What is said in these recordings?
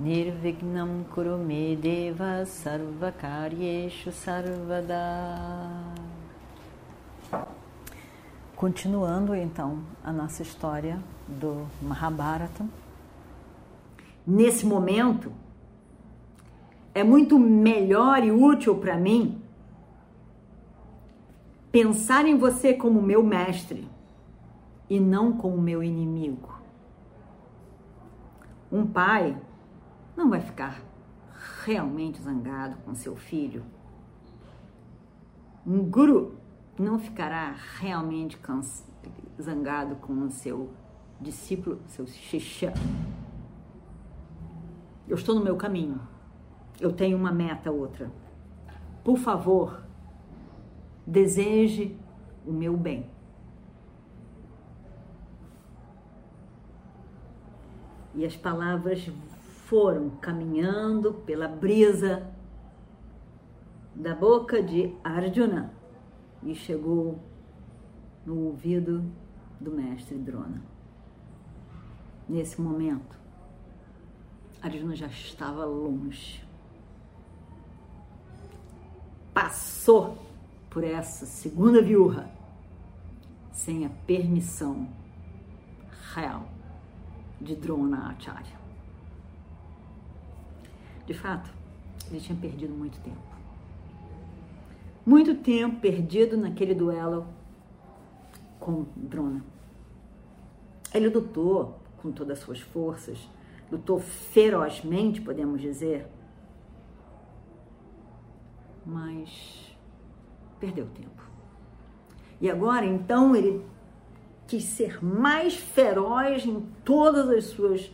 Nirvignam Kurume Deva Sarvakaryeshu Sarvada Continuando então a nossa história do Mahabharata. Nesse momento, é muito melhor e útil para mim pensar em você como meu mestre e não como meu inimigo. Um pai não vai ficar realmente zangado com seu filho. Um guru não ficará realmente zangado com o seu discípulo, seu xixã. Eu estou no meu caminho. Eu tenho uma meta, outra. Por favor, deseje o meu bem. E as palavras foram caminhando pela brisa da boca de Arjuna e chegou no ouvido do mestre Drona. Nesse momento, Arjuna já estava longe. Passou por essa segunda viúva sem a permissão real de Drona Acharya. De fato, ele tinha perdido muito tempo. Muito tempo perdido naquele duelo com Drona. Ele lutou com todas as suas forças, lutou ferozmente, podemos dizer, mas perdeu tempo. E agora, então, ele quis ser mais feroz em todas as suas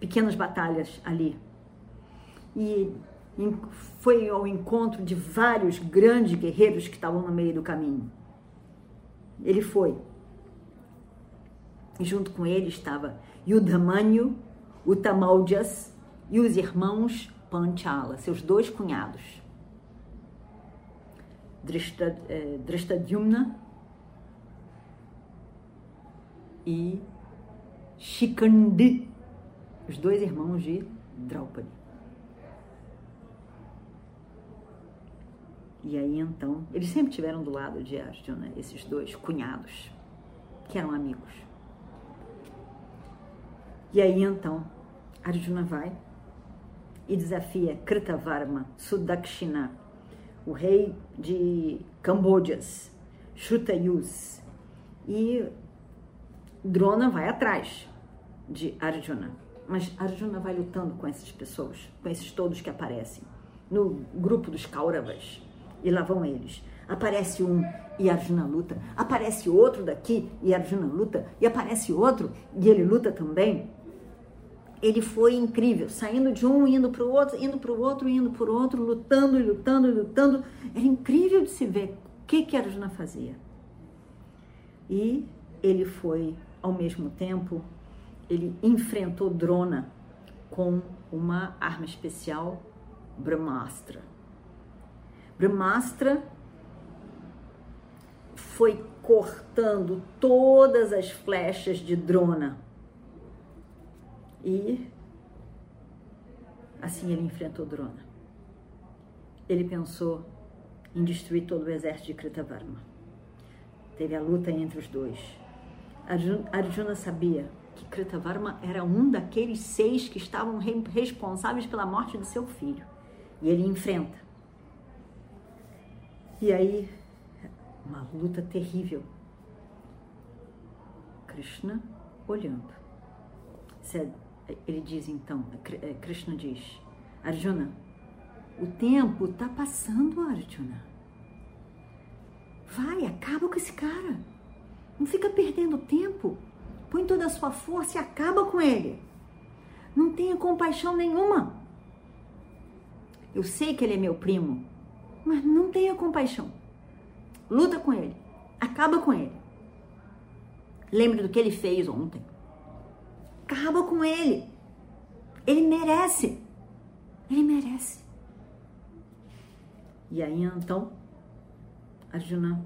pequenas batalhas ali. E foi ao encontro de vários grandes guerreiros que estavam no meio do caminho. Ele foi. E junto com ele estava Yudhamanyu, Utamaljas e os irmãos Panchala, seus dois cunhados. Drishtadyumna e Shikandi, os dois irmãos de Draupadi. E aí então, eles sempre tiveram do lado de Arjuna, esses dois cunhados, que eram amigos. E aí então, Arjuna vai e desafia Kritavarma Sudakshina o rei de Cambojas, Shutayus. E Drona vai atrás de Arjuna. Mas Arjuna vai lutando com essas pessoas, com esses todos que aparecem. No grupo dos Kauravas. E lá vão eles. Aparece um e Arjuna luta. Aparece outro daqui e Arjuna luta. E aparece outro e ele luta também ele foi incrível, saindo de um, indo para o outro, indo para o outro, indo para o outro, lutando lutando lutando. Era incrível de se ver o que, que Arjuna fazia. E ele foi, ao mesmo tempo, ele enfrentou Drona com uma arma especial, Brahmastra. Brahmastra foi cortando todas as flechas de Drona e assim ele enfrentou Drona. Ele pensou em destruir todo o exército de Kritavarma. Teve a luta entre os dois. Arjuna sabia que Kritavarma era um daqueles seis que estavam responsáveis pela morte de seu filho. E ele enfrenta. E aí, uma luta terrível. Krishna olhando ele diz então, é, Krishna diz, Arjuna, o tempo está passando, Arjuna. Vai, acaba com esse cara. Não fica perdendo tempo. Põe toda a sua força e acaba com ele. Não tenha compaixão nenhuma. Eu sei que ele é meu primo, mas não tenha compaixão. Luta com ele. Acaba com ele. Lembre do que ele fez ontem. Acaba com ele. Ele merece. Ele merece. E aí então, Arjuna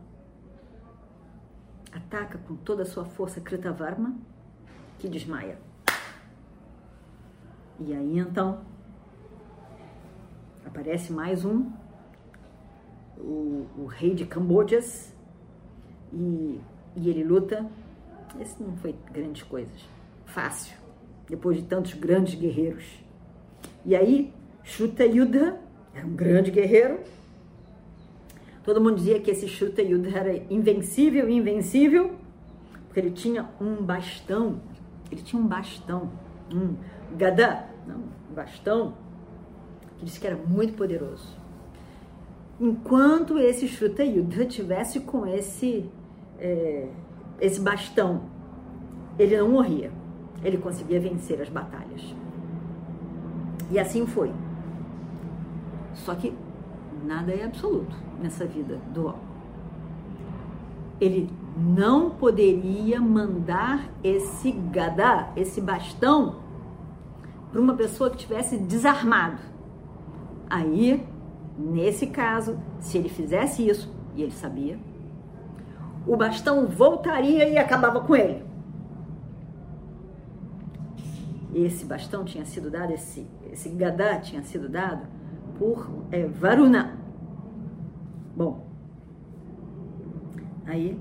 ataca com toda a sua força Kritavarma, que desmaia. E aí então aparece mais um, o, o rei de Cambojas, e, e ele luta. Esse não foi grandes coisas, fácil, depois de tantos grandes guerreiros. E aí, Shuta Yuddha era um grande guerreiro. Todo mundo dizia que esse Shuta Yuddha era invencível, invencível, porque ele tinha um bastão. Ele tinha um bastão, um gada, não, um bastão, que disse que era muito poderoso. Enquanto esse Shuta Yuddha tivesse com esse, é, esse bastão, ele não morria. Ele conseguia vencer as batalhas. E assim foi. Só que nada é absoluto nessa vida do homem. Ele não poderia mandar esse gadá, esse bastão, para uma pessoa que tivesse desarmado. Aí, nesse caso, se ele fizesse isso, e ele sabia, o bastão voltaria e acabava com ele. Esse bastão tinha sido dado, esse, esse gadá tinha sido dado por é, Varuna. Bom, aí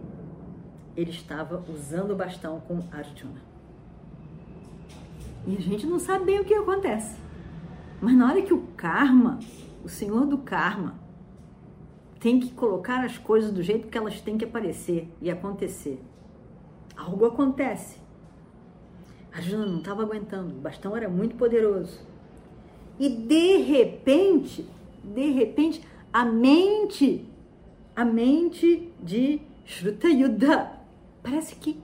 ele estava usando o bastão com Arjuna. E a gente não sabe bem o que acontece. Mas na hora que o karma, o senhor do karma, tem que colocar as coisas do jeito que elas têm que aparecer e acontecer, algo acontece. Arjuna não estava aguentando, o bastão era muito poderoso. E de repente, de repente, a mente, a mente de Shrutayuddha, parece que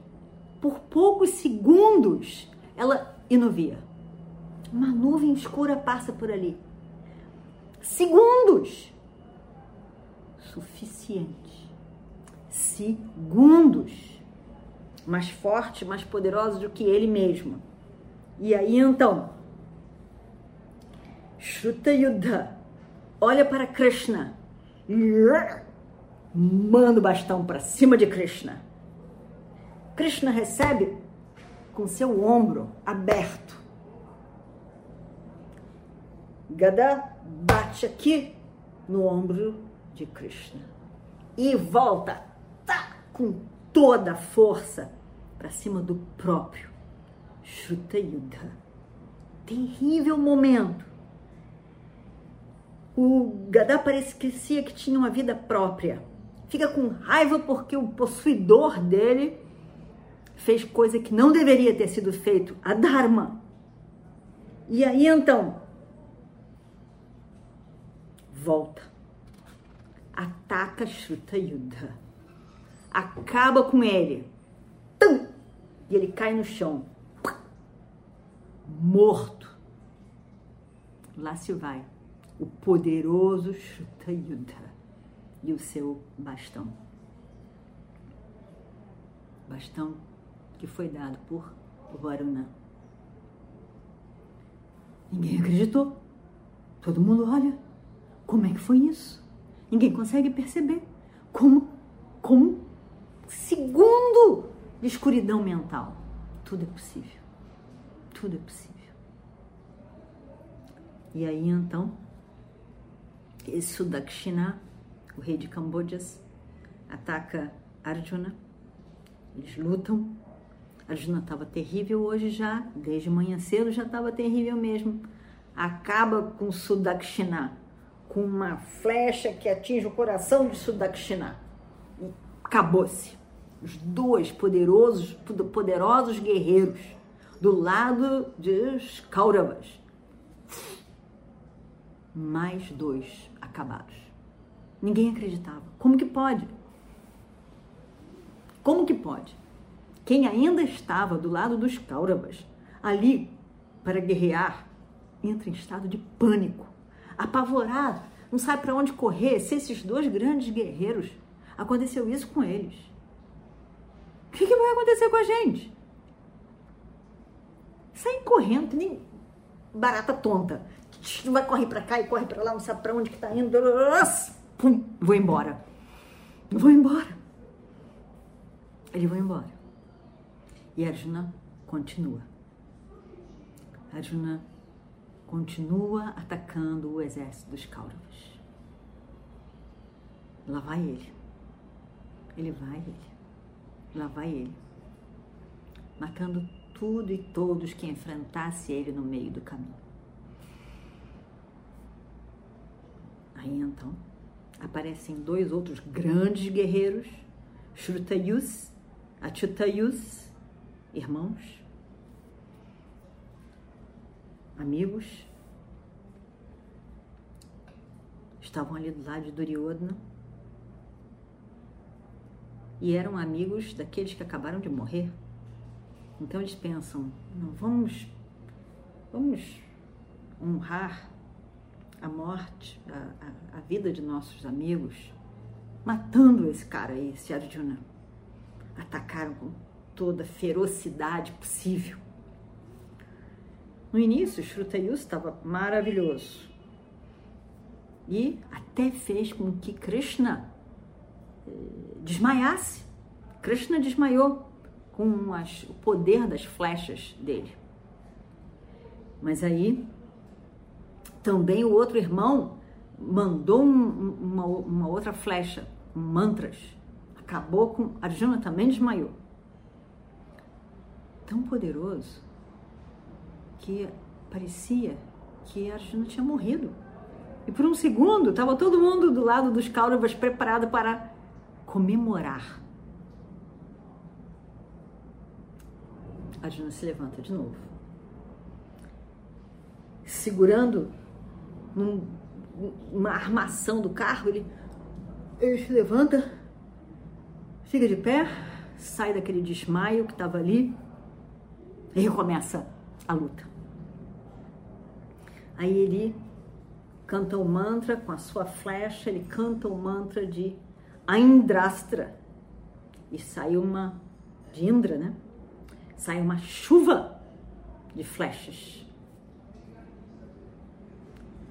por poucos segundos ela inuvia. Uma nuvem escura passa por ali. Segundos. Suficiente. Segundos. Mais forte, mais poderoso do que ele mesmo. E aí então, Shruta Yuddha olha para Krishna manda o bastão para cima de Krishna. Krishna recebe com seu ombro aberto. Gada bate aqui no ombro de Krishna e volta tá, com toda a força para cima do próprio Shruta Yuddha. Terrível momento o Gadá parecia que tinha uma vida própria. Fica com raiva porque o possuidor dele fez coisa que não deveria ter sido feito, a Dharma. E aí então, volta, ataca Shruta acaba com ele, tum, e ele cai no chão, morto. Lá se vai o poderoso Shrutayuddha e o seu bastão. Bastão que foi dado por Varuna. Ninguém acreditou. Todo mundo olha. Como é que foi isso? Ninguém consegue perceber. Como, como segundo de escuridão mental. Tudo é possível. Tudo é possível. E aí então e Sudakshina, o rei de Cambojas, ataca Arjuna. Eles lutam. Arjuna estava terrível hoje já, desde manhã cedo já estava terrível mesmo. Acaba com Sudakshina, com uma flecha que atinge o coração de Sudakshina. E acabou-se. Os dois poderosos, poderosos guerreiros do lado dos Kauravas. Mais dois acabados. Ninguém acreditava. Como que pode? Como que pode? Quem ainda estava do lado dos Kauravas, ali para guerrear, entra em estado de pânico. Apavorado, não sabe para onde correr. Se esses dois grandes guerreiros, aconteceu isso com eles. O que, que vai acontecer com a gente? Saem correndo, nem barata tonta. Vai correr para cá e corre para lá, não sabe para onde que tá indo. Pum, vou embora. Vou embora. Ele vai embora. E Arjuna continua. Arjuna continua atacando o exército dos Kauravas. Lá vai ele. Ele vai ele. Lá vai ele. Matando tudo e todos que enfrentasse ele no meio do caminho. Aí então aparecem dois outros grandes guerreiros, Shrutayus, Achutayus, irmãos, amigos, estavam ali do lado de Duryodhana e eram amigos daqueles que acabaram de morrer. Então eles pensam, não vamos, vamos honrar a morte, a, a, a vida de nossos amigos, matando esse cara aí, esse Arjuna. Atacaram com toda a ferocidade possível. No início, Shrutayus estava maravilhoso. E até fez com que Krishna eh, desmaiasse. Krishna desmaiou com as, o poder das flechas dele. Mas aí também o outro irmão mandou um, uma, uma outra flecha, um mantras. Acabou com. Arjuna também desmaiou. Tão poderoso que parecia que Arjuna tinha morrido. E por um segundo estava todo mundo do lado dos Kauravas preparado para comemorar. Arjuna se levanta de novo. Segurando num, uma armação do carro, ele, ele se levanta, fica de pé, sai daquele desmaio que estava ali e recomeça a luta. Aí ele canta o mantra com a sua flecha, ele canta o mantra de Aindrastra. E sai uma, de Indra, né? Sai uma chuva de flechas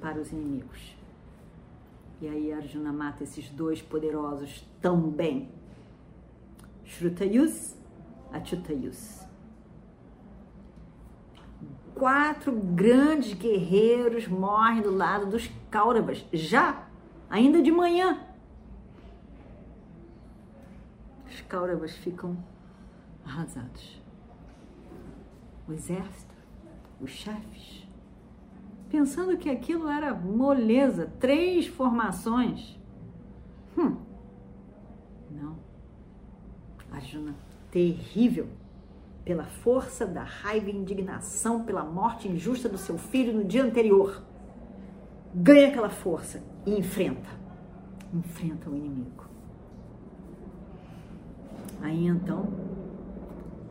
para os inimigos. E aí Arjuna mata esses dois poderosos também. Shrutayus, Achutayus quatro grandes guerreiros morrem do lado dos Kauravas, já, ainda de manhã. Os Kauravas ficam arrasados. O exército, os chefes, pensando que aquilo era moleza, três formações. Hum, não. Arjuna, terrível pela força da raiva e indignação pela morte injusta do seu filho no dia anterior. Ganha aquela força e enfrenta. Enfrenta o inimigo. Aí então,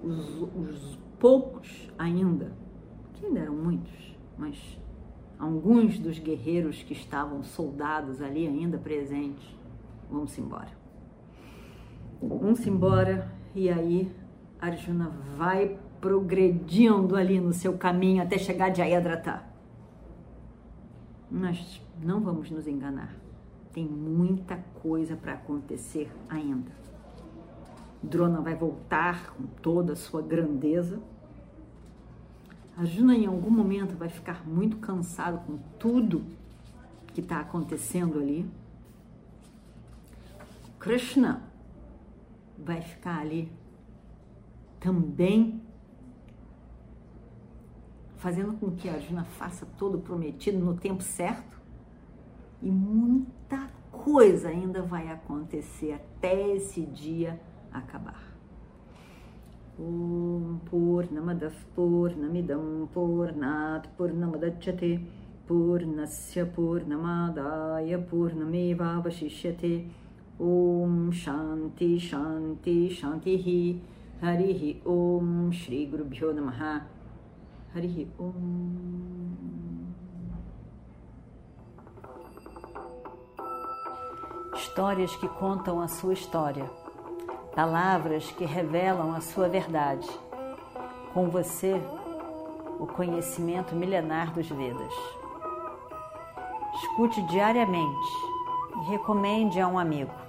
os, os poucos ainda, que ainda eram muitos, mas alguns dos guerreiros que estavam soldados ali ainda presentes, vamos embora. Vamos embora e aí Arjuna vai progredindo ali no seu caminho até chegar de Ayadratha. Mas não vamos nos enganar. Tem muita coisa para acontecer ainda. Drona vai voltar com toda a sua grandeza. Arjuna, em algum momento, vai ficar muito cansado com tudo que está acontecendo ali. Krishna vai ficar ali também fazendo com que a Arjuna faça todo o prometido no tempo certo. E muita coisa ainda vai acontecer até esse dia acabar. Om Purnamadav Purnamidam Purnat Purnamadachyate Purnasya Purnamadaya Purnameva Vashishyate Om Shanti Shanti Shanti Shri Guru Bhyo Namaha Harihi Om Histórias que contam a sua história. Palavras que revelam a sua verdade. Com você, o conhecimento milenar dos Vedas. Escute diariamente e recomende a um amigo.